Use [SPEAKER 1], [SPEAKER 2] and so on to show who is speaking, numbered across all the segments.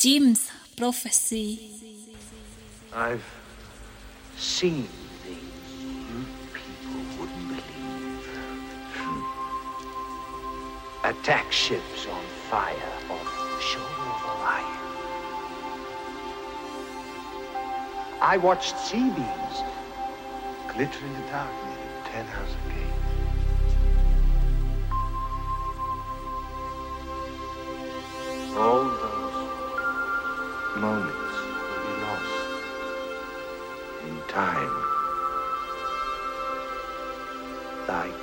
[SPEAKER 1] Jim's prophecy.
[SPEAKER 2] I've seen things you people wouldn't believe. Attack ships on fire off the shore of Orion. I watched sea beams glitter in the dark near the Ten House Gate. All those moments will be lost in time. Like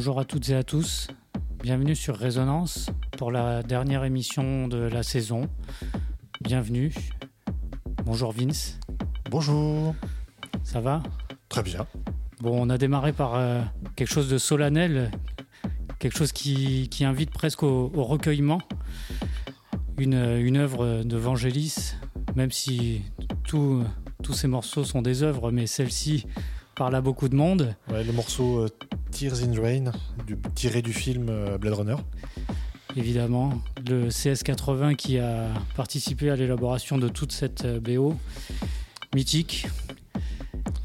[SPEAKER 3] Bonjour à toutes et à tous, bienvenue sur Résonance pour la dernière émission de la saison. Bienvenue. Bonjour Vince,
[SPEAKER 4] Bonjour.
[SPEAKER 3] ça va?
[SPEAKER 4] Très bien.
[SPEAKER 3] Bon, on a démarré par euh, quelque chose de solennel, quelque chose qui, qui invite presque au, au recueillement. Une, une œuvre de Vangelis, même si tout- tous ces morceaux sont des œuvres, mais celle-ci parle à beaucoup de monde.
[SPEAKER 4] Ouais, le morceau euh, Tears in Rain, du, tiré du film euh, Blade Runner.
[SPEAKER 3] évidemment, le CS80 qui a participé à l'élaboration de toute cette euh, BO mythique.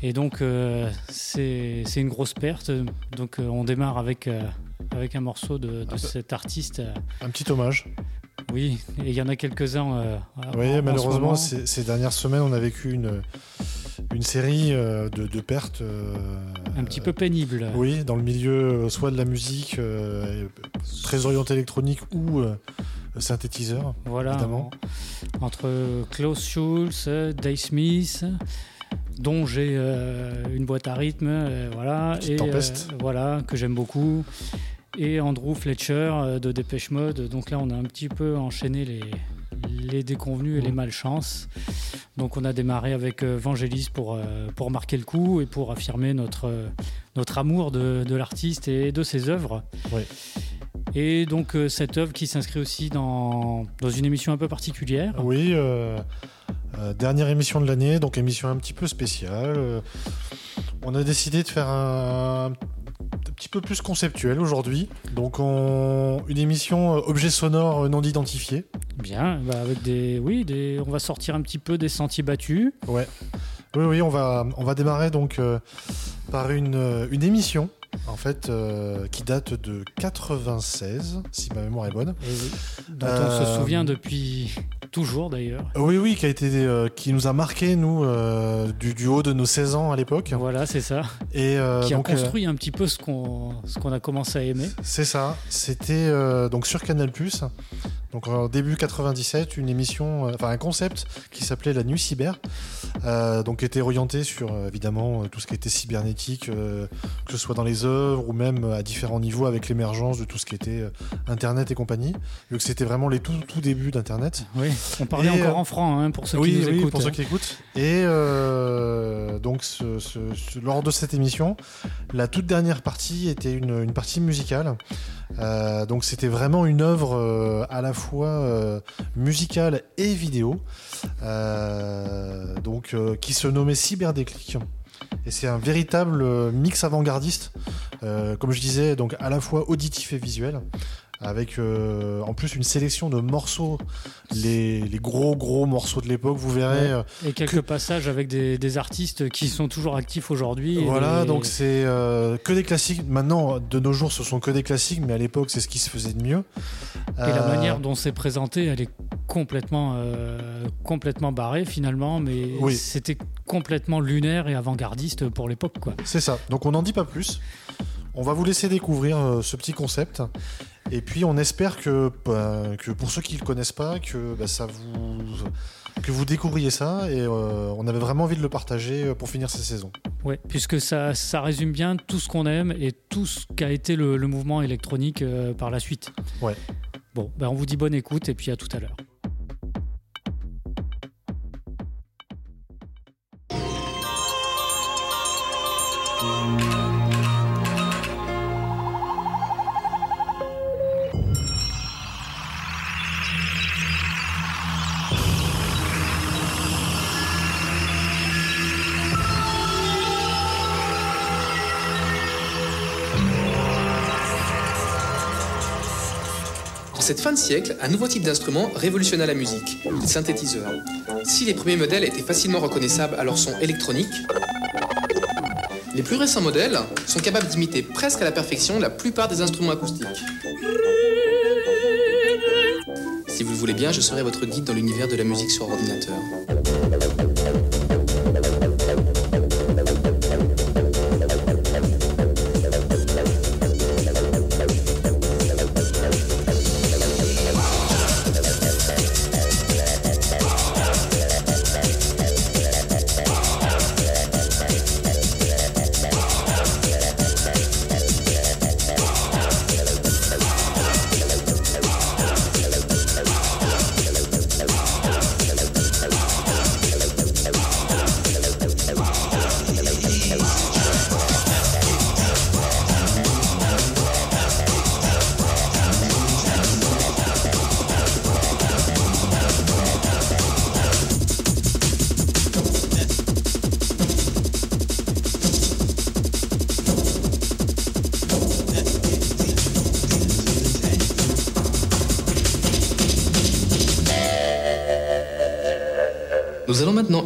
[SPEAKER 3] Et donc, euh, c'est une grosse perte. Donc, euh, on démarre avec, euh, avec un morceau de, de cet artiste.
[SPEAKER 4] Un petit hommage.
[SPEAKER 3] Oui, et il y en a quelques-uns.
[SPEAKER 4] Oui,
[SPEAKER 3] ce
[SPEAKER 4] malheureusement, ces, ces dernières semaines, on a vécu une, une série de, de pertes.
[SPEAKER 3] Un petit peu pénible.
[SPEAKER 4] Oui, dans le milieu euh, soit de la musique euh, très orientée électronique ou euh, synthétiseur.
[SPEAKER 3] Voilà,
[SPEAKER 4] évidemment.
[SPEAKER 3] en- entre Klaus Schulz, Dave Smith, dont j'ai euh, une boîte à rythme, euh, voilà,
[SPEAKER 4] Petite
[SPEAKER 3] et euh, voilà que j'aime beaucoup, et Andrew Fletcher de Dépêche Mode. Donc là, on a un petit peu enchaîné les les déconvenus et les
[SPEAKER 4] Mhm.
[SPEAKER 3] malchances. Donc on a démarré avec euh, Vangelis pour, euh, pour marquer le coup et pour affirmer notre, euh, notre amour de, de l'artiste et de ses œuvres.
[SPEAKER 4] Oui.
[SPEAKER 3] Et donc cette œuvre qui s'inscrit aussi dans, dans une émission un peu particulière.
[SPEAKER 4] Oui, euh, euh, dernière émission de l'année, donc émission un petit peu spéciale. Euh, on a décidé de faire un, un petit peu plus conceptuel aujourd'hui. Donc on- une émission euh, objet sonore non identifié.
[SPEAKER 3] Bien, bah, avec des, oui, des, on va sortir un petit peu des sentiers battus.
[SPEAKER 4] Oui, oui, on va, on va démarrer donc euh, par une, euh, une émission en fait, euh, qui date de 96, si ma mémoire est bonne.
[SPEAKER 3] Oui, dont on se
[SPEAKER 4] Euh,
[SPEAKER 3] souvient depuis toujours d'ailleurs.
[SPEAKER 4] Oui, oui, qui a été, euh, qui nous a marqué nous euh, du, du haut de nos 16 ans à l'époque.
[SPEAKER 3] Voilà, c'est ça.
[SPEAKER 4] Et euh,
[SPEAKER 3] qui a
[SPEAKER 4] donc, euh,
[SPEAKER 3] construit un petit peu ce qu'on ce qu'on a commencé à aimer.
[SPEAKER 4] c'est ça. C'était euh, donc sur Canal Donc en début 97, une émission, euh, enfin un concept qui s'appelait la nuit cyber, euh, donc était orienté sur euh, évidemment euh, tout ce qui était cybernétique, euh, que ce soit dans les œuvres ou même à différents niveaux avec l'émergence de tout ce qui était Internet et compagnie. Vu que c'était vraiment les tout tout débuts d'Internet.
[SPEAKER 3] Oui, on parlait
[SPEAKER 4] Et,
[SPEAKER 3] encore en franc hein, pour ceux
[SPEAKER 4] oui,
[SPEAKER 3] qui nous
[SPEAKER 4] oui,
[SPEAKER 3] écoutent.
[SPEAKER 4] pour ceux
[SPEAKER 3] hein.
[SPEAKER 4] qui écoutent. Et euh, lors de cette émission, la toute dernière partie était une, partie musicale. Euh, donc, c'était vraiment une œuvre euh, à la fois euh, musicale et vidéo, donc qui se nommait Cyberdéclic. Et c'est un véritable mix avant-gardiste, comme je disais, donc à la fois auditif et visuel, avec euh, en plus une sélection de morceaux, les, les gros gros morceaux de l'époque. Vous verrez, euh,
[SPEAKER 3] Et quelques passages avec des, des artistes qui sont toujours actifs aujourd'hui.
[SPEAKER 4] voilà, donc c'est euh, que des classiques. Maintenant, de nos jours, ce sont que des classiques, mais à l'époque, c'est ce qui se faisait de mieux.
[SPEAKER 3] Et la manière dont c'est présenté, elle est complètement, complètement barrée finalement, mais
[SPEAKER 4] Oui.
[SPEAKER 3] c'était complètement lunaire et avant-gardiste pour l'époque. quoi.
[SPEAKER 4] C'est ça. Donc on n'en dit pas plus. On va vous laisser découvrir ce petit concept. Et puis on espère que, bah, que pour ceux qui ne le connaissent pas, que bah, ça vous que vous découvriez ça. Et euh, on avait vraiment envie de le partager euh, pour finir cette saison.
[SPEAKER 3] Ouais, puisque ça, ça résume bien tout ce qu'on aime et tout ce qu'a été le, le mouvement électronique euh, par la suite.
[SPEAKER 4] Ouais.
[SPEAKER 3] Bon, ben on vous dit bonne écoute et puis à tout à l'heure.
[SPEAKER 5] De siècle, un nouveau type d'instrument révolutionna la musique, les synthétiseurs. Si les premiers modèles étaient facilement reconnaissables à leur son électronique, les plus récents modèles sont capables d'imiter presque à la perfection la plupart des instruments acoustiques. Si vous le voulez bien, je serai votre guide dans l'univers de la musique sur ordinateur.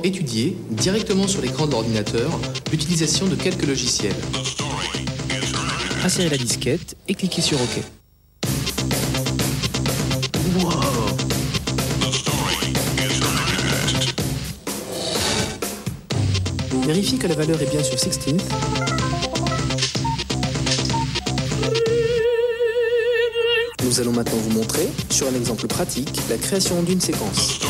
[SPEAKER 5] Étudier, directement sur l'écran de l'ordinateur, l'utilisation de quelques logiciels. Insérez la disquette et cliquez sur OK. Vérifiez que la valeur est bien sur 16. Nous allons maintenant vous montrer, sur un exemple pratique, la création d'une séquence.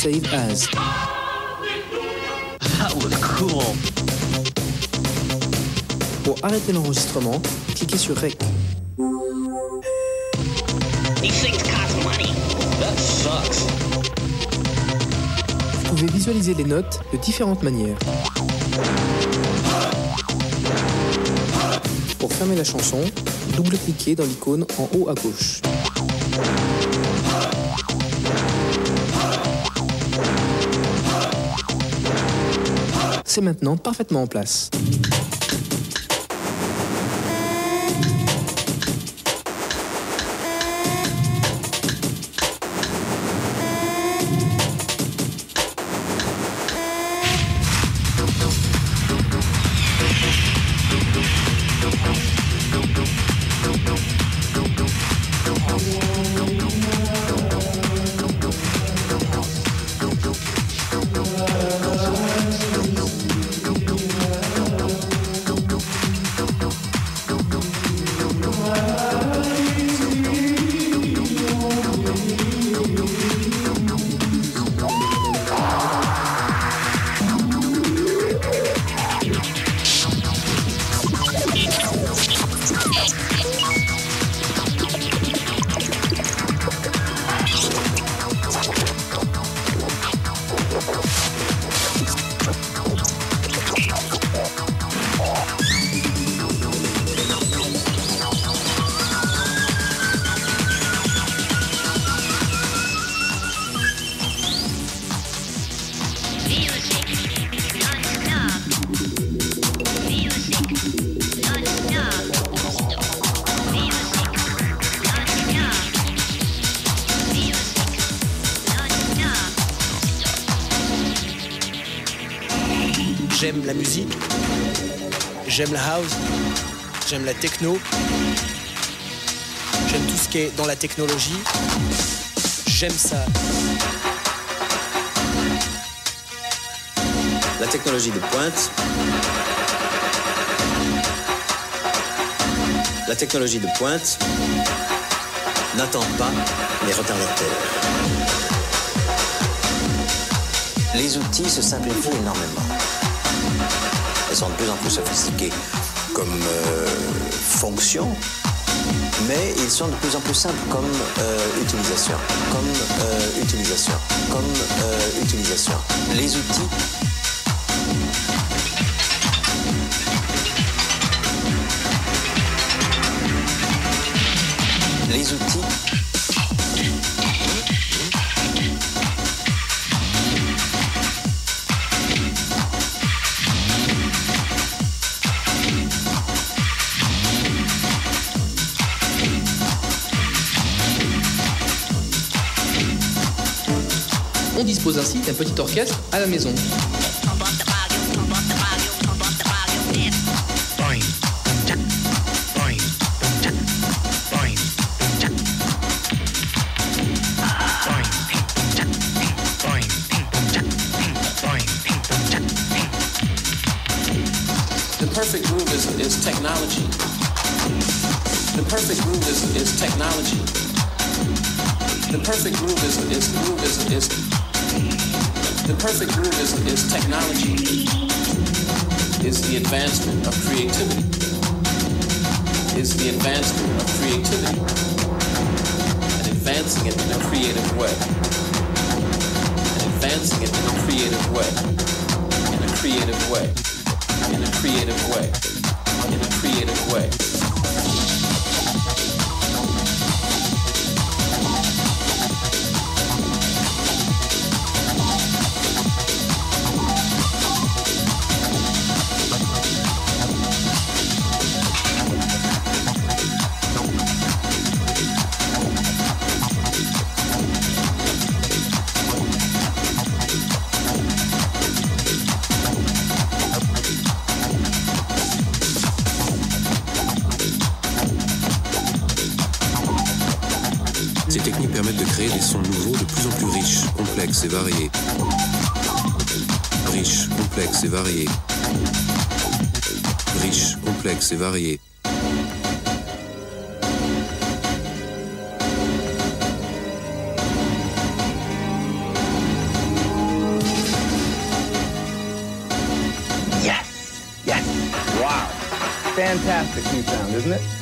[SPEAKER 5] Save As. Pour arrêter l'enregistrement, cliquez sur Rec.
[SPEAKER 6] These things cost money. That sucks.
[SPEAKER 5] Vous pouvez visualiser les notes de différentes manières. Pour fermer la chanson, double-cliquez dans l'icône en haut à gauche. Maintenant parfaitement en place.
[SPEAKER 7] J'aime la musique, j'aime la house, j'aime la techno, j'aime tout ce qui est dans la technologie. J'aime ça.
[SPEAKER 8] La technologie de pointe. La technologie de pointe n'attend pas les retardataires. Les outils se simplifient énormément. Sont de plus en plus sophistiquées comme euh, fonction, mais ils sont de plus en plus simples comme euh, utilisation, comme euh, utilisation, comme utilisation. Les outils les outils
[SPEAKER 5] Ainsi d'un petit orchestre à la maison.
[SPEAKER 9] The perfect groove is, technology. The perfect groove is, technology. The perfect groove is, is, is the perfect groove is, is technology. Is the advancement of creativity. Is the advancement of creativity. And advancing it in a creative way. And advancing it in a creative way. In a creative way in a creative way. In a creative way.
[SPEAKER 10] variée. Riche, complexe et variée. Riche, complexe et variée.
[SPEAKER 11] Yes! Yes! Wow! Fantastic new sound, isn't it?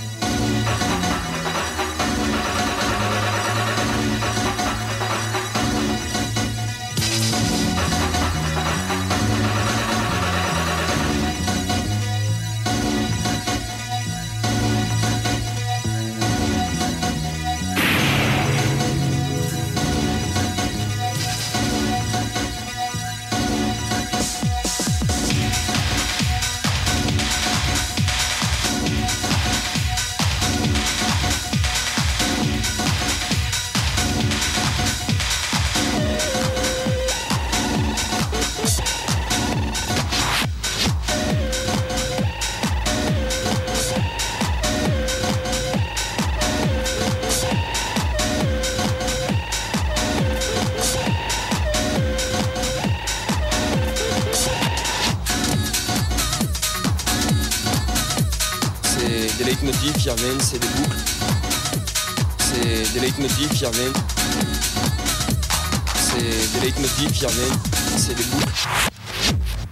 [SPEAKER 12] C'est des leitmotifs qui reviennent, c'est des boucles.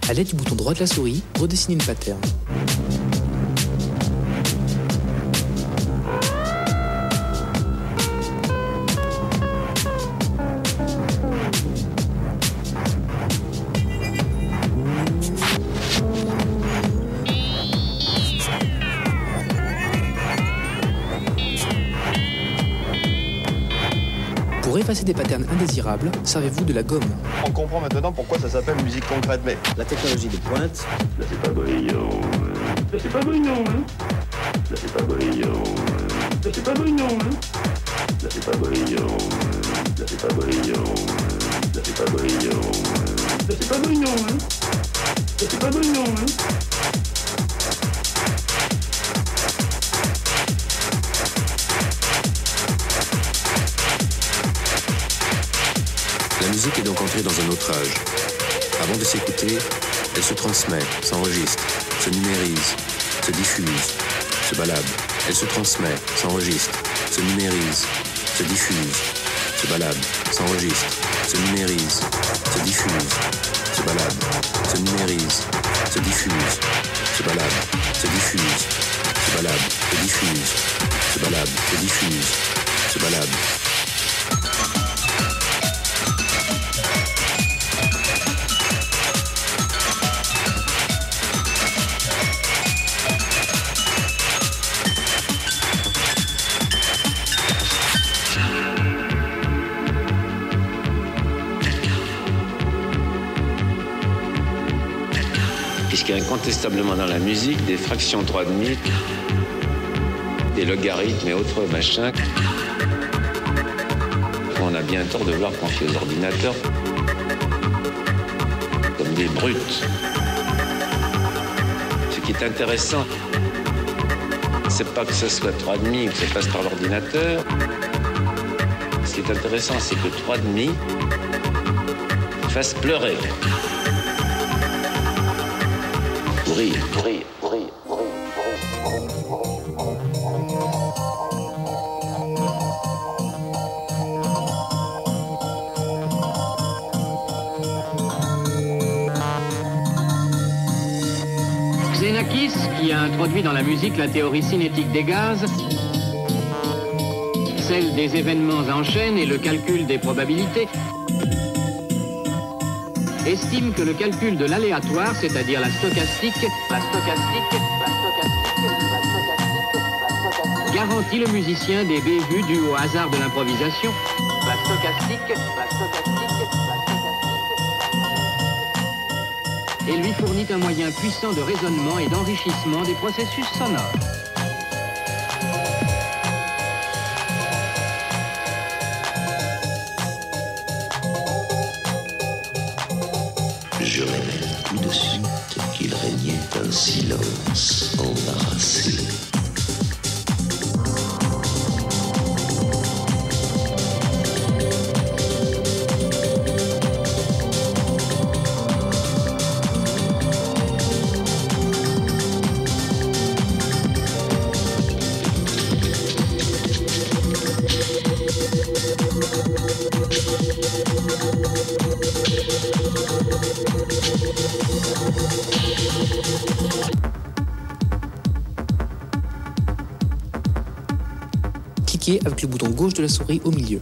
[SPEAKER 5] À l'aide du bouton droit de la souris, redessinez une pattern. Indésirables, servez-vous de la gomme.
[SPEAKER 13] On comprend maintenant pourquoi ça s'appelle musique concrète, mais
[SPEAKER 8] La technologie de pointe
[SPEAKER 14] Là c'est pas brillant. hein. Là c'est pas brillant. Là c'est pas brillant. Là c'est pas brillant. Là c'est pas brillant. Là c'est pas brillant. Là c'est pas brillant. Là c'est pas brillant. Là c'est pas brillant.
[SPEAKER 10] L'horloge. Avant de s'écouter, elle se transmet, s'enregistre, se numérise, se diffuse, se balade. Elle se transmet, s'enregistre, se numérise, se diffuse, se balade, s'enregistre, se numérise, se diffuse, se balade, se numérise, se diffuse, se balade, se diffuse, se balade, se diffuse, se balade, se diffuse, se balade.
[SPEAKER 15] Incontestablement dans la musique des fractions 3 demi, des logarithmes et autres machins qu'on a bien tort de voir confier aux ordinateurs comme des brutes. Ce qui est intéressant, c'est pas que ce soit 3 demi ou que ça passe par l'ordinateur. Ce qui est intéressant, c'est que 3 demi fasse pleurer. Rire.
[SPEAKER 16] Xenakis, qui a introduit dans la musique la théorie cinétique des gaz, celle des événements en chaîne et le calcul des probabilités, estime que le calcul de l'aléatoire, c'est-à-dire la stochastique, la stochastique, la stochastique, la stochastique, la stochastique, garantit le musicien des bévues dues au hasard de l'improvisation. La stochastique, la stochastique, la stochastique, et lui fournit un moyen puissant de raisonnement et d'enrichissement des processus sonores.
[SPEAKER 17] Qu'il régnait un silence embarrassé.
[SPEAKER 5] Souris au milieu.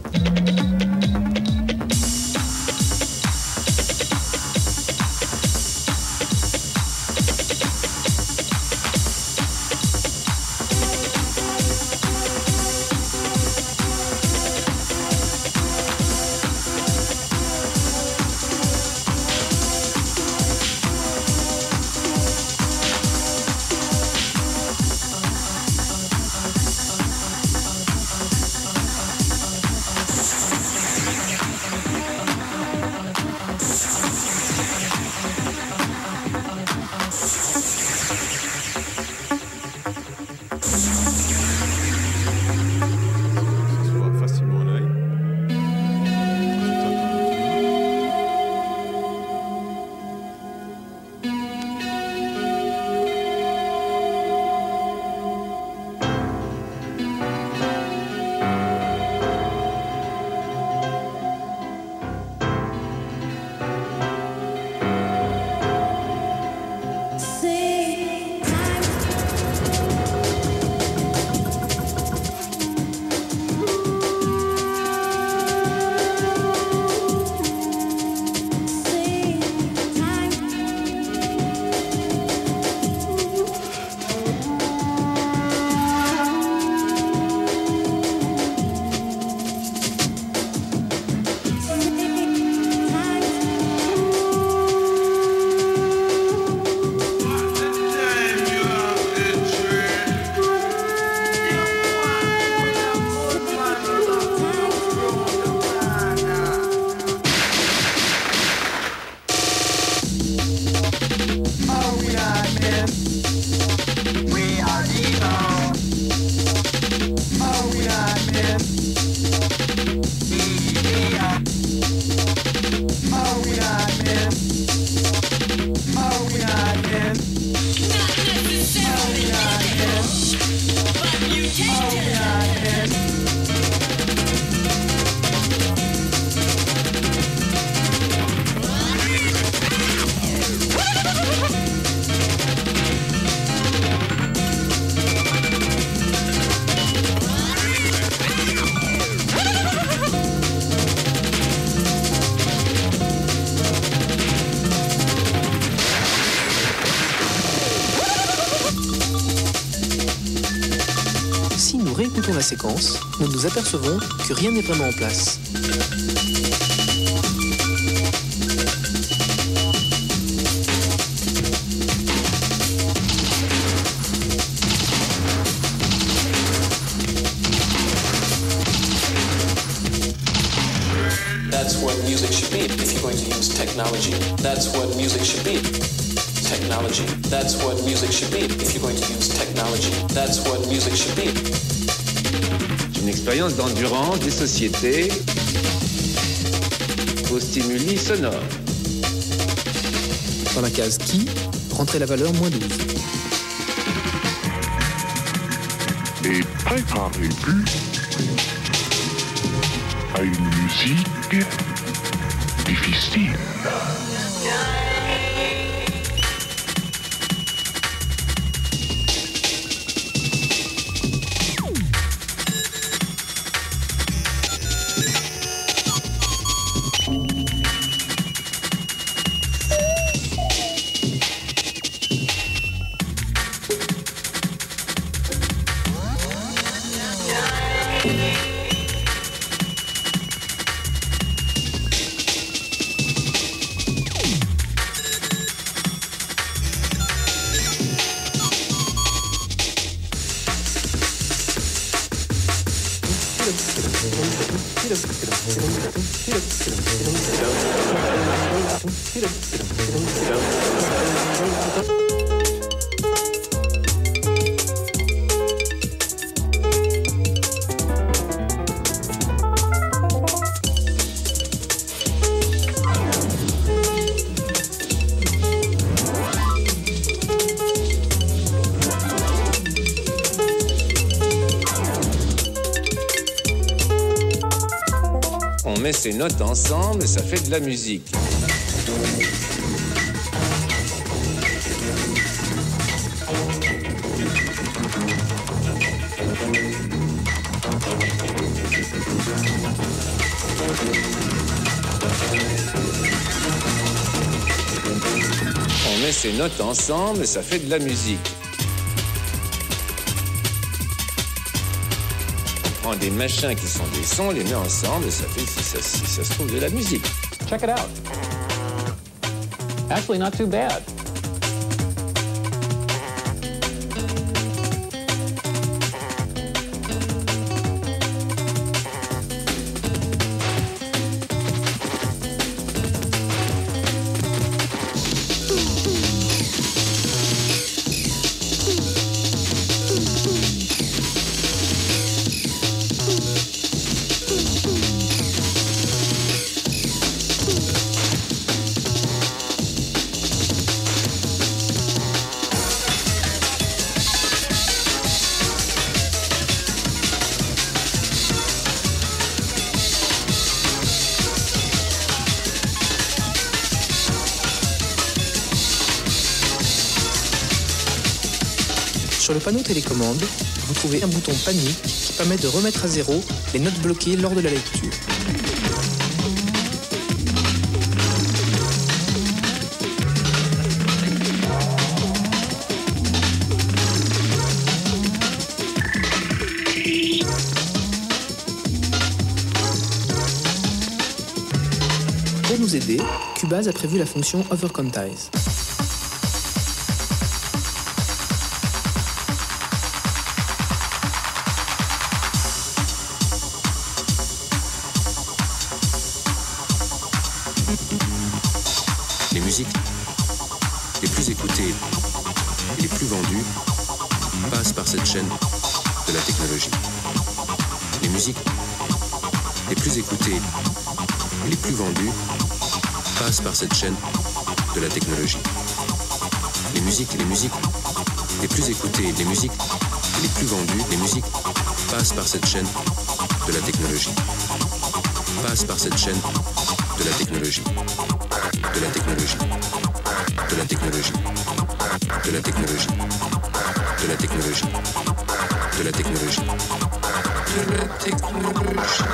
[SPEAKER 5] Séquence, nous nous apercevons que rien n'est vraiment en place.
[SPEAKER 9] That's what music should be if you're going to use technology. That's what music should be. Technology. That's what music should be if you're going to use technology. That's what music should be.
[SPEAKER 15] Une expérience d'endurance des sociétés aux stimuli sonores.
[SPEAKER 5] Dans la case qui, rentrez la valeur moins 12.
[SPEAKER 14] Et préparez-vous à une musique difficile.
[SPEAKER 15] Notes ensemble ça fait de la musique. On met ces notes ensemble ça fait de la musique. Prend des machins qui sont des sons, on les met ensemble et ça fait, si ça, si ça se trouve, de la musique.
[SPEAKER 16] Check it out. Actually, not too bad.
[SPEAKER 5] Panneau télécommande, vous trouvez un bouton panique qui permet de remettre à zéro les notes bloquées lors de la lecture. Pour nous aider, Cubase a prévu la fonction Overquantize.
[SPEAKER 10] Plus écoutées et les plus vendues passent par cette chaîne de la technologie. Les musiques les plus écoutées et les plus vendues passent par cette chaîne de la technologie. Les musiques, les musiques les plus écoutées, les musiques les plus vendues, les musiques passent par cette chaîne de la technologie. Passent par cette chaîne de la technologie. De la technologie. De la technologie. De la technologie. De la technologie. De la technologie. De la technologie.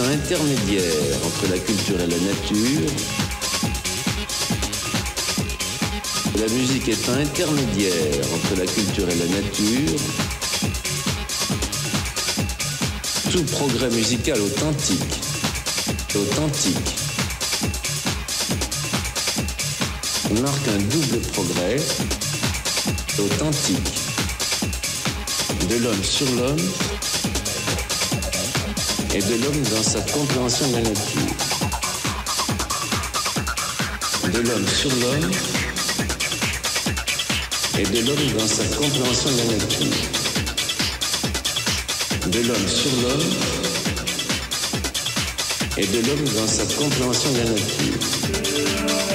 [SPEAKER 15] Un intermédiaire entre la culture et la nature. La musique est un intermédiaire entre la culture et la nature. Tout progrès musical authentique, authentique, marque un double progrès authentique de l'homme sur l'homme et de l'homme dans sa compréhension de la nature. De l'homme sur l'homme et de l'homme dans sa compréhension de la nature. De l'homme sur l'homme et de l'homme dans sa compréhension de la nature.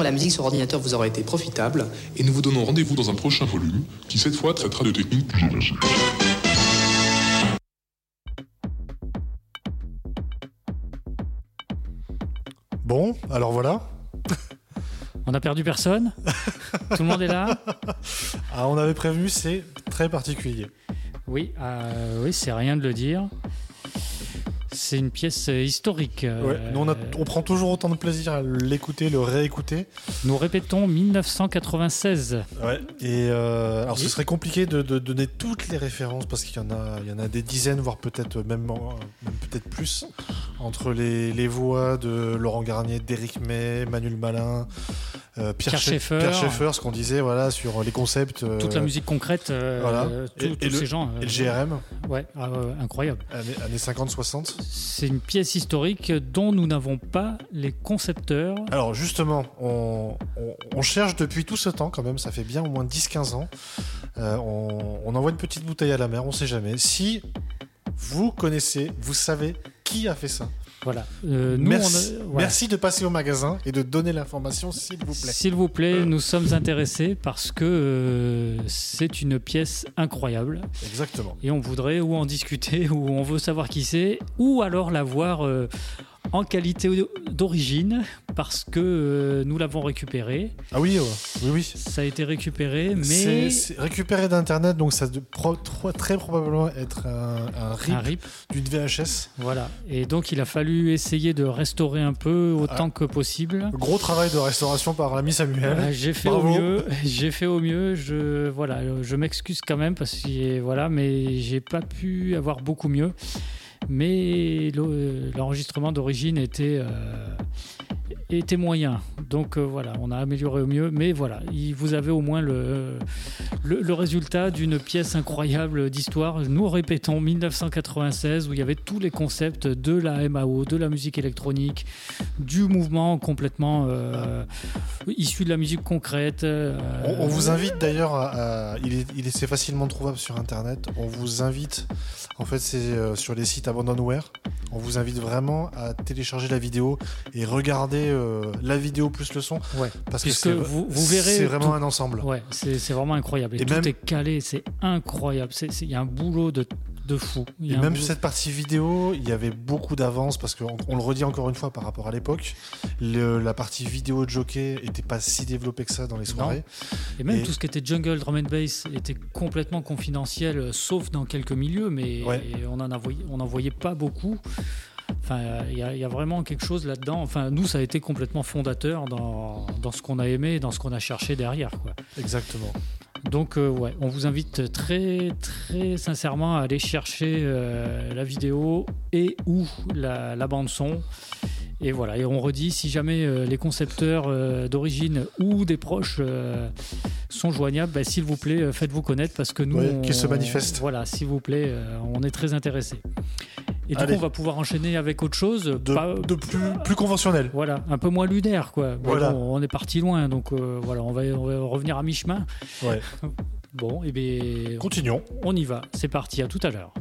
[SPEAKER 18] À la musique sur ordinateur vous aura été profitable.
[SPEAKER 19] Et nous vous donnons rendez-vous dans un prochain volume qui cette fois traitera de techniques plus avancées.
[SPEAKER 4] Bon, alors voilà.
[SPEAKER 3] On n'a perdu personne Tout le monde est là
[SPEAKER 4] Ah, on avait prévu, c'est très particulier.
[SPEAKER 3] Oui, euh, oui c'est rien de le dire. C'est une pièce euh, historique. euh,
[SPEAKER 4] Ouais, nous, on, a- on prend toujours autant de plaisir à l'écouter, le réécouter.
[SPEAKER 3] Nous répétons 1996.
[SPEAKER 4] Ouais. Et euh, alors, ce serait compliqué de, de donner toutes les références parce qu'il y en a, il y en a des dizaines, voire peut-être même, même peut-être plus entre les, les voix de Laurent Garnier, d'Éric May, Manuel Malin, Pierre,
[SPEAKER 3] Pierre
[SPEAKER 4] Scha-
[SPEAKER 3] Schaeffer.
[SPEAKER 4] Pierre Schaeffer, ce qu'on disait, voilà, sur les concepts. euh,
[SPEAKER 3] Toute la musique concrète, euh,
[SPEAKER 4] voilà.
[SPEAKER 3] euh,
[SPEAKER 4] Et-
[SPEAKER 3] tous-
[SPEAKER 4] et
[SPEAKER 3] tous
[SPEAKER 4] le-
[SPEAKER 3] ces gens.
[SPEAKER 4] Et le
[SPEAKER 3] euh,
[SPEAKER 4] GRM.
[SPEAKER 3] Ouais, ah, ouais, incroyable.
[SPEAKER 4] Années, années 50-60.
[SPEAKER 3] C'est une pièce historique dont nous n'avons pas les concepteurs.
[SPEAKER 4] Alors justement, on, on- on cherche depuis tout ce temps quand même, ça fait bien au moins 10-15 ans. Euh, on, on envoie une petite bouteille à la mer, on sait jamais. Si vous connaissez, vous savez qui a fait ça.
[SPEAKER 3] Voilà. Euh, nous,
[SPEAKER 4] merci,
[SPEAKER 3] on a- voilà.
[SPEAKER 4] merci de passer au magasin et de donner l'information s'il vous plaît.
[SPEAKER 3] S'il vous plaît, nous sommes intéressés parce que euh, c'est une pièce incroyable.
[SPEAKER 4] Exactement.
[SPEAKER 3] Et on voudrait ou en discuter, ou on veut savoir qui c'est, ou alors la voir euh, en qualité d'origine parce que euh, nous l'avons récupéré.
[SPEAKER 4] Ah oui, ouais. oui, oui.
[SPEAKER 3] Ça a été récupéré, mais
[SPEAKER 4] C'est c'est récupéré d'internet, donc ça doit très probablement être un, un rip,
[SPEAKER 3] Un rip.
[SPEAKER 4] d'une VHS.
[SPEAKER 3] voilà. Et donc il a fallu essayer de restaurer un peu autant que possible.
[SPEAKER 4] Gros travail de restauration par l'ami Samuel.
[SPEAKER 3] Euh, j'ai fait
[SPEAKER 4] Bravo.
[SPEAKER 3] au mieux, j'ai fait au mieux. Je voilà, je m'excuse quand même parce que voilà, mais j'ai pas pu avoir beaucoup mieux. Mais le- l'enregistrement d'origine était, euh, était moyen. Donc euh, voilà, on a amélioré au mieux, mais voilà, il- vous avez au moins le, le, résultat d'une pièce incroyable d'histoire. Nous répétons 1996 où il y avait tous les concepts de la MAO, de la musique électronique, du mouvement complètement euh, issu de la musique concrète. euh,
[SPEAKER 4] On, vous invite d'ailleurs à, il est, il facilement trouvable sur internet. On vous invite, en fait, c'est sur les sites Abandonware. On vous invite vraiment à télécharger la vidéo et regarder euh, la vidéo plus le son.
[SPEAKER 3] Ouais,
[SPEAKER 4] parce que
[SPEAKER 3] puisque vous, vous verrez.
[SPEAKER 4] c'est vraiment
[SPEAKER 3] tout-
[SPEAKER 4] un ensemble.
[SPEAKER 3] Ouais, c'est vraiment incroyable. Et,
[SPEAKER 4] Et
[SPEAKER 3] tout
[SPEAKER 4] même-
[SPEAKER 3] est calé, c'est incroyable. Il y a un boulot de, de fou. Il y
[SPEAKER 4] Et
[SPEAKER 3] a
[SPEAKER 4] même sur cette partie vidéo, il y avait beaucoup d'avance parce qu'on on le redit encore une fois par rapport à l'époque. La partie vidéo de jockey était pas si développée que ça dans les
[SPEAKER 3] Non.
[SPEAKER 4] soirées.
[SPEAKER 3] Et même
[SPEAKER 4] Et-
[SPEAKER 3] tout ce qui était jungle, drum and bass était complètement confidentiel, euh, sauf dans quelques milieux, mais
[SPEAKER 4] Ouais.
[SPEAKER 3] on en a on en voyait pas beaucoup. Enfin, il y, a- il y a vraiment quelque chose là-dedans. Enfin, nous, ça a été complètement fondateur dans, dans ce qu'on a aimé et dans ce qu'on a cherché derrière. Quoi.
[SPEAKER 4] Exactement.
[SPEAKER 3] Donc, euh, ouais, on vous invite très, très sincèrement à aller chercher euh, la vidéo et ou la, la bande-son. Et voilà, et on redit, si jamais euh, les concepteurs euh, d'origine ou des proches euh, sont joignables, bah, s'il vous plaît, faites-vous connaître parce que nous.
[SPEAKER 4] Ouais, qu'ils se manifestent.
[SPEAKER 3] Voilà, s'il vous plaît, on est très intéressés. Et du coup, on va pouvoir enchaîner avec autre chose.
[SPEAKER 4] De, de plus, plus conventionnel.
[SPEAKER 3] Voilà, un peu moins lunaire, quoi. Mais
[SPEAKER 4] Voilà.
[SPEAKER 3] bon, on est parti loin, donc euh, voilà, on va, on va revenir à mi-chemin.
[SPEAKER 4] Ouais.
[SPEAKER 3] Bon, et bien.
[SPEAKER 4] Continuons.
[SPEAKER 3] On y va, c'est parti, à tout à l'heure.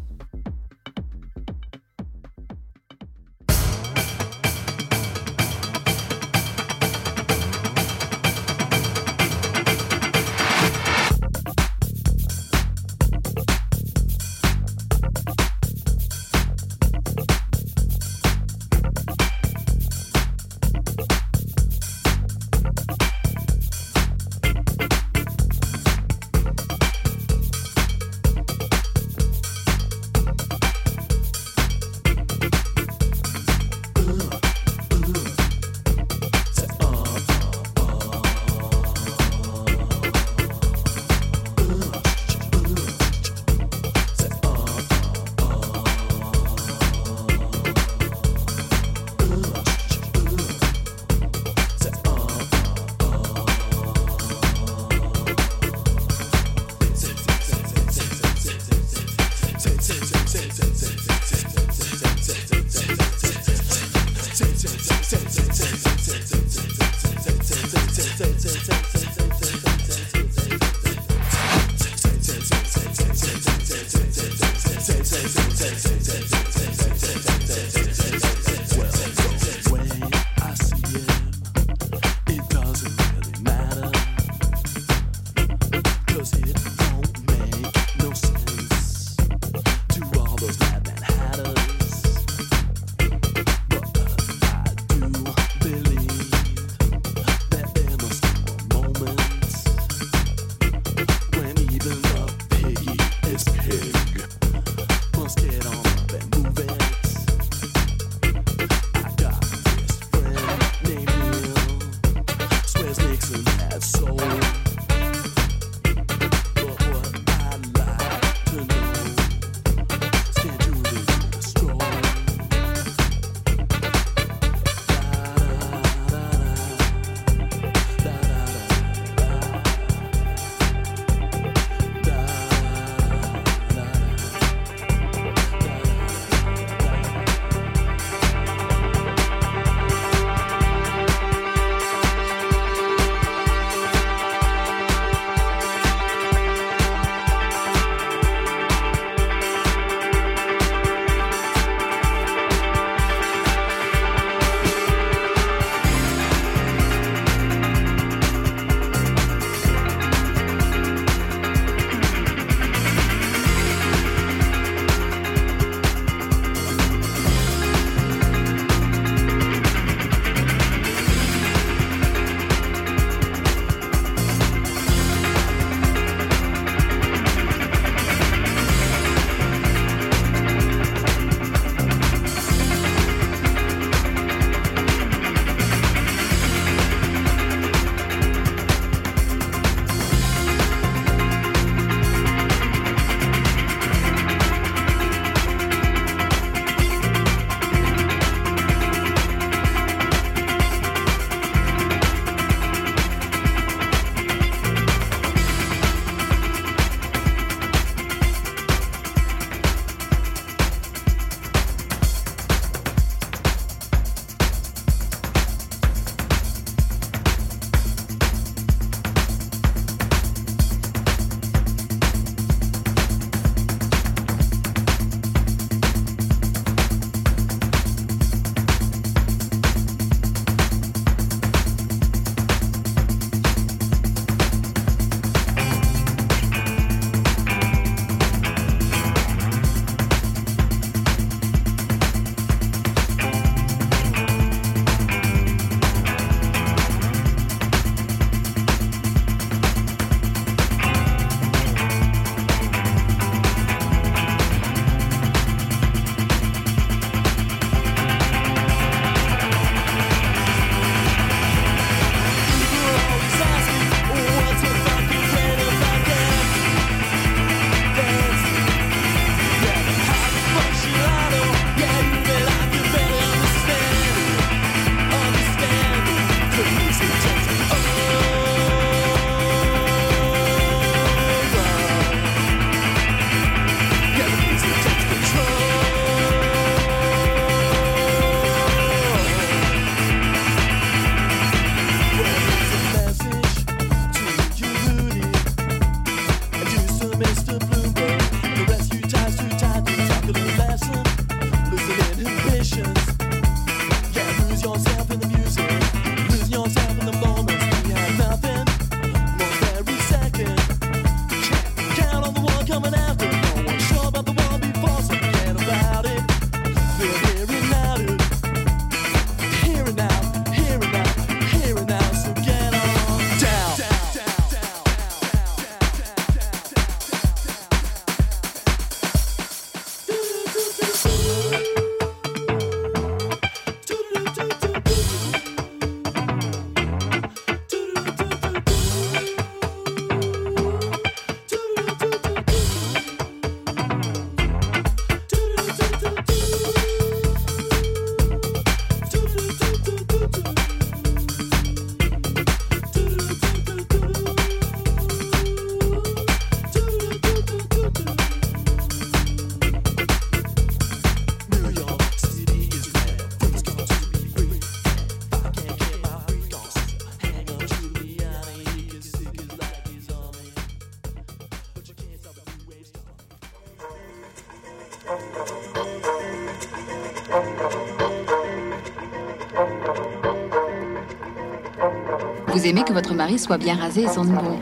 [SPEAKER 20] Vous aimez que votre mari soit bien rasé et sente bon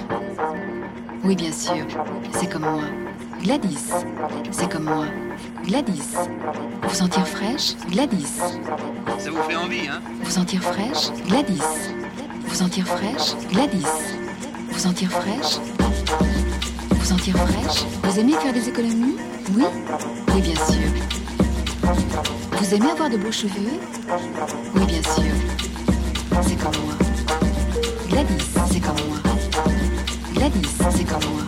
[SPEAKER 20] Oui, bien sûr. C'est comme moi. Gladys. C'est comme moi. Gladys. Vous sentir fraîche Gladys.
[SPEAKER 21] Ça vous fait envie, hein
[SPEAKER 20] Vous sentir fraîche Gladys. Vous sentir fraîche Gladys. Vous sentir fraîche Vous sentir fraîche Vous aimez faire des économies Oui Oui, bien sûr. Vous aimez avoir de beaux cheveux Oui, bien sûr. C'est comme moi. Gladys, c'est comme moi. Gladys, c'est comme moi.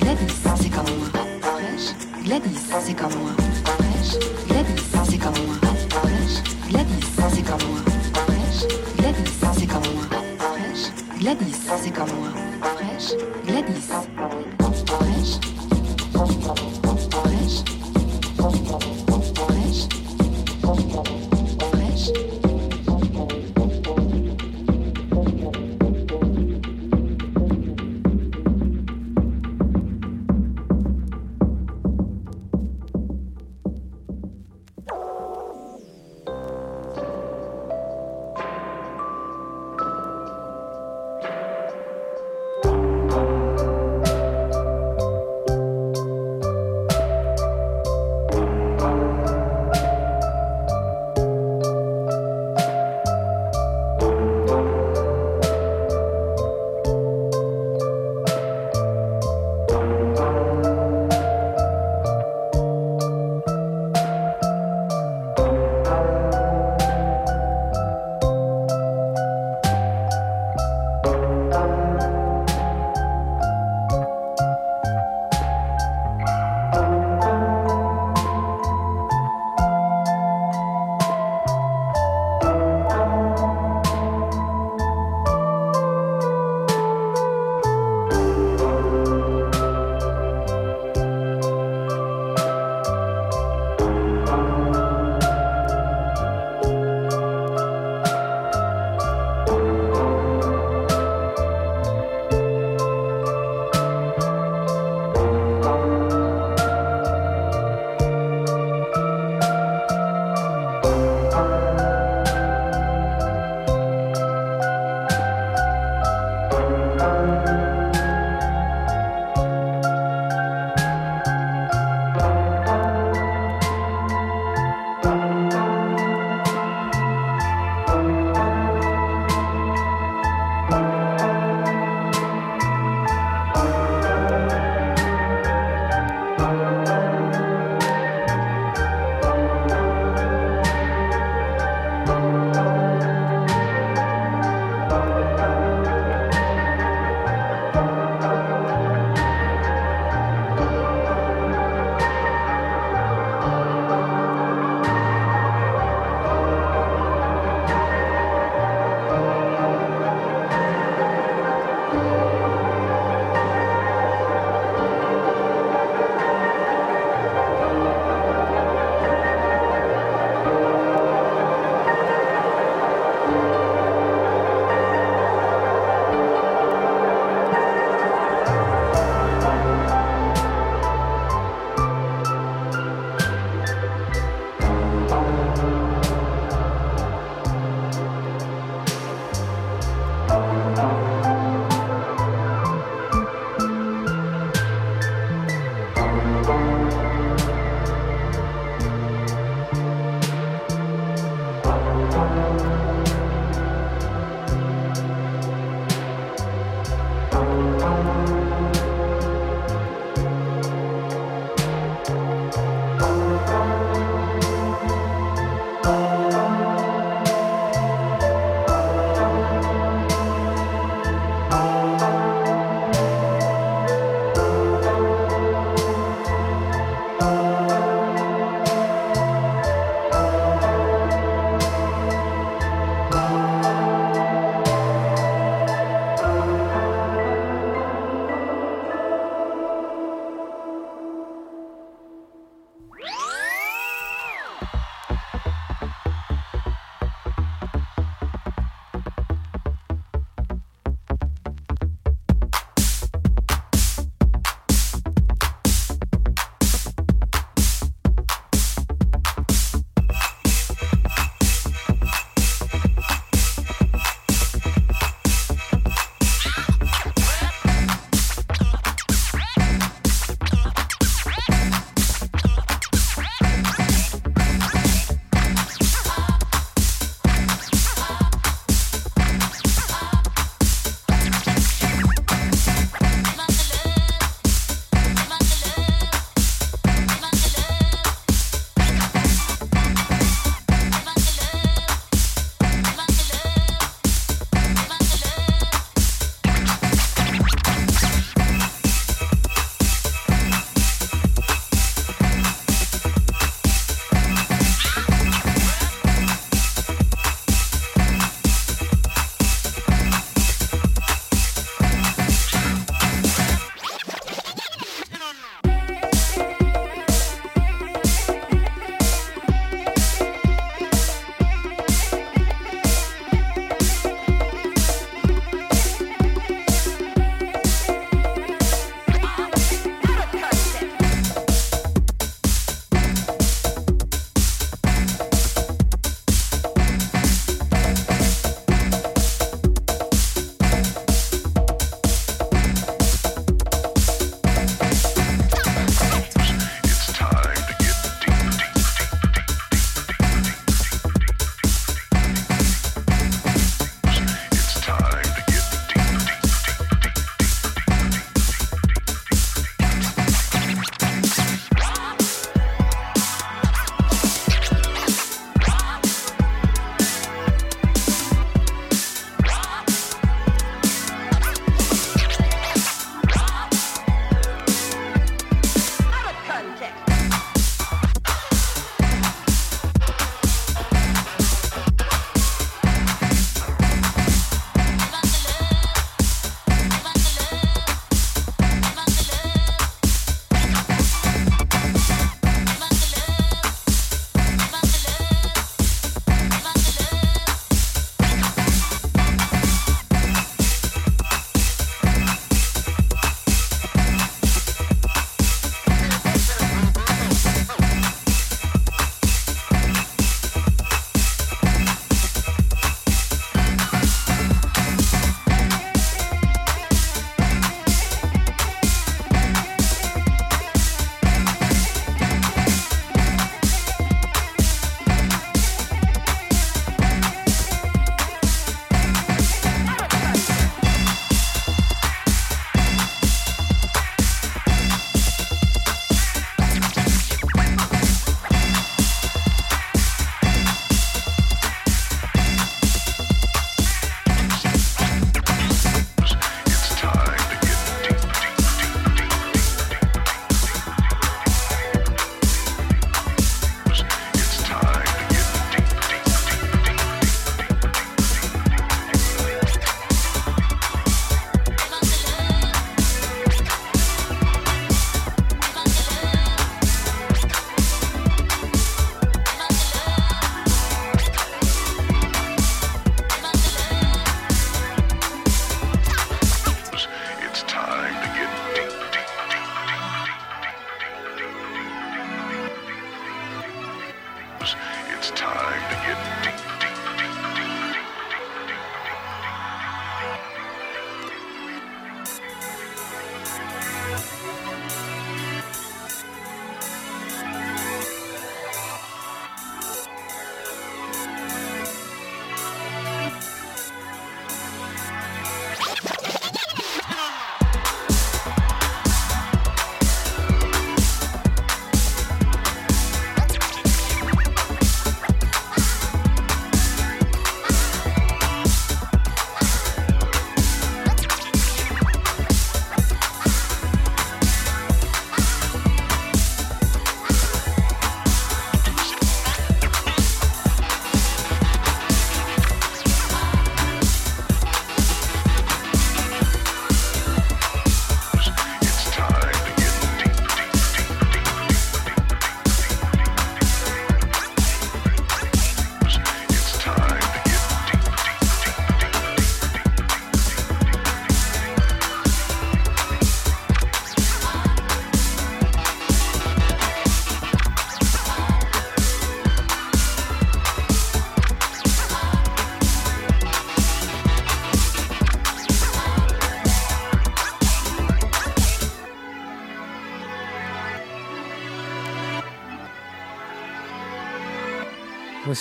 [SPEAKER 20] Gladys, c'est comme moi. Fraîche. Gladys, c'est comme moi. Fraîche. Gladys, c'est comme moi. Fraîche. Gladys, c'est comme moi. Fraîche. Gladys, c'est comme moi. Fraîche. Gladys, c'est comme moi. Fraîche. Gladys.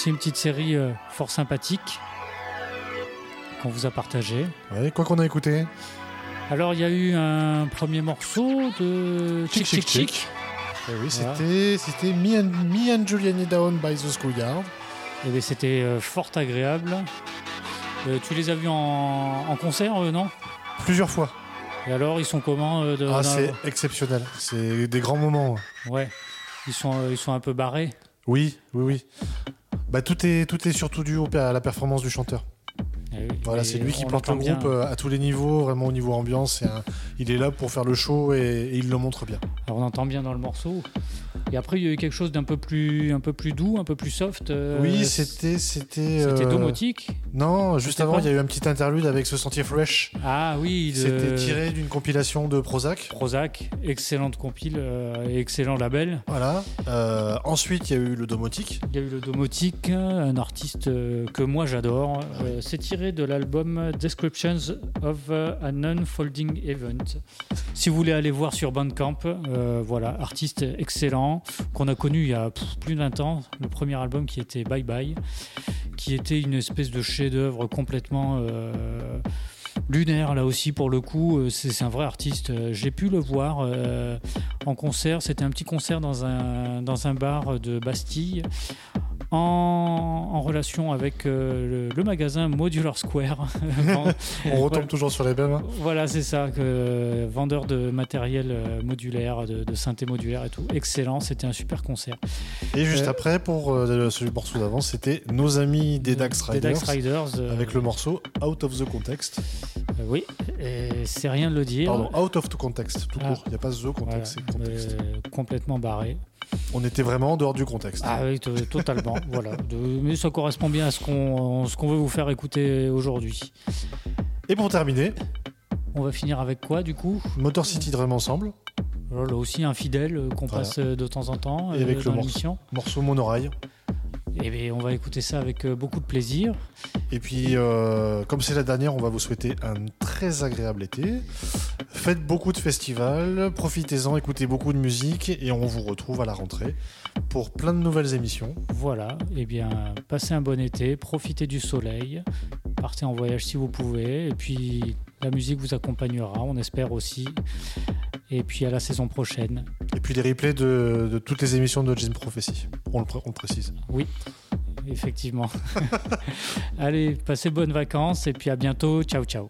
[SPEAKER 3] Voici une petite série euh, fort sympathique qu'on vous a partagée.
[SPEAKER 4] Ouais, quoi qu'on a écouté
[SPEAKER 3] Alors, il y a eu un premier morceau de Chick Chick Chick.
[SPEAKER 4] Eh oui,
[SPEAKER 3] Voilà.
[SPEAKER 4] c'était c'était Me and, Me and Julian Down by the Schoolyard.
[SPEAKER 3] Et bien, c'était euh, fort agréable. Euh, tu les as vus en, en concert, euh, non?
[SPEAKER 4] Plusieurs fois.
[SPEAKER 3] Et alors, ils sont comment euh, de-
[SPEAKER 4] Ah, c'est exceptionnel. C'est des grands moments.
[SPEAKER 3] Ouais. Ils sont, ils sont un peu barrés?
[SPEAKER 4] Oui, oui, oui. Bah, tout, est, tout est surtout dû à la performance du chanteur.
[SPEAKER 3] Eh.
[SPEAKER 4] Voilà, c'est lui qui porte le
[SPEAKER 3] bien-
[SPEAKER 4] groupe euh, à tous les niveaux, vraiment au niveau ambiance. un- Il est là pour faire le show et, et il le montre bien.
[SPEAKER 3] Alors, on entend bien dans le morceau. Et après, il y a eu quelque chose d'un peu plus, un peu plus doux, un peu plus soft. euh,
[SPEAKER 4] oui, c'était. C'était
[SPEAKER 3] C'était
[SPEAKER 4] euh,
[SPEAKER 3] domotique
[SPEAKER 4] Non, juste avant, il y a eu un petit interlude avec ce sentier fresh.
[SPEAKER 3] Ah oui, de-
[SPEAKER 4] C'était tiré d'une compilation de Prozac.
[SPEAKER 3] Prozac, excellente compile, euh, et excellent label.
[SPEAKER 4] Voilà. Euh, ensuite, il y a eu le domotique.
[SPEAKER 3] Il y a eu le Domotique, un artiste euh, que moi j'adore. Euh, c'est tiré de l'album Descriptions of an Unfolding Event. Si vous voulez aller voir sur Bandcamp, euh, voilà, artiste excellent qu'on a connu il y a plus de 20 ans. Le premier album qui était Bye Bye, qui était une espèce de chef-d'œuvre complètement. euh, Lunaire là aussi pour le coup euh, c'est un vrai artiste j'ai pu le voir euh, en concert c'était un petit concert dans un, dans un bar de Bastille en, en relation avec euh, le, le magasin Modular Square
[SPEAKER 4] On retombe toujours sur les mêmes. hein.
[SPEAKER 3] voilà c'est ça que, vendeur de matériel euh, modulaire de, de synthé modulaire et tout excellent c'était un super concert
[SPEAKER 4] Et juste
[SPEAKER 3] Euh,
[SPEAKER 4] après, pour euh, celui morceau d'avant, c'était nos amis des Dax
[SPEAKER 3] des
[SPEAKER 4] Riders.
[SPEAKER 3] Dax Riders euh,
[SPEAKER 4] Avec le morceau Out of the Context.
[SPEAKER 3] euh, oui c'est rien de le dire
[SPEAKER 4] Pardon, Out of the Context, tout
[SPEAKER 3] Ah.
[SPEAKER 4] court. Il n'y a pas the
[SPEAKER 3] Voilà,
[SPEAKER 4] context, c'est context.
[SPEAKER 3] euh, complètement barré
[SPEAKER 4] On était vraiment en dehors du contexte.
[SPEAKER 3] Ah oui, to- totalement. voilà. De- mais ça correspond bien à ce qu'on ce qu'on veut vous faire écouter aujourd'hui.
[SPEAKER 4] Et pour terminer,
[SPEAKER 3] On va finir avec quoi du coup?
[SPEAKER 4] Motor City Dream Ensemble.
[SPEAKER 3] Là aussi un fidèle euh, qu'on
[SPEAKER 4] Voilà.
[SPEAKER 3] passe euh, de temps en temps
[SPEAKER 4] Et
[SPEAKER 3] euh,
[SPEAKER 4] avec le
[SPEAKER 3] dans
[SPEAKER 4] morceau,
[SPEAKER 3] l'émission.
[SPEAKER 4] morceau
[SPEAKER 3] Bien, on va écouter ça avec euh, beaucoup de plaisir.
[SPEAKER 4] Et puis, euh, comme c'est la dernière, on va vous souhaiter un très agréable été. Faites beaucoup de festivals, profitez-en, écoutez beaucoup de musique et on vous retrouve à la rentrée pour plein de nouvelles émissions.
[SPEAKER 3] Voilà. Et bien, passez un bon été, profitez du soleil, partez en voyage si vous pouvez. Et puis, la musique vous accompagnera, on espère aussi. Et puis, à la saison prochaine.
[SPEAKER 4] Et puis les replays de, de toutes les émissions de Jim Prophecy. On le, pré- on le précise.
[SPEAKER 3] Oui, effectivement. Allez, passez bonnes vacances et puis à bientôt. Ciao, ciao.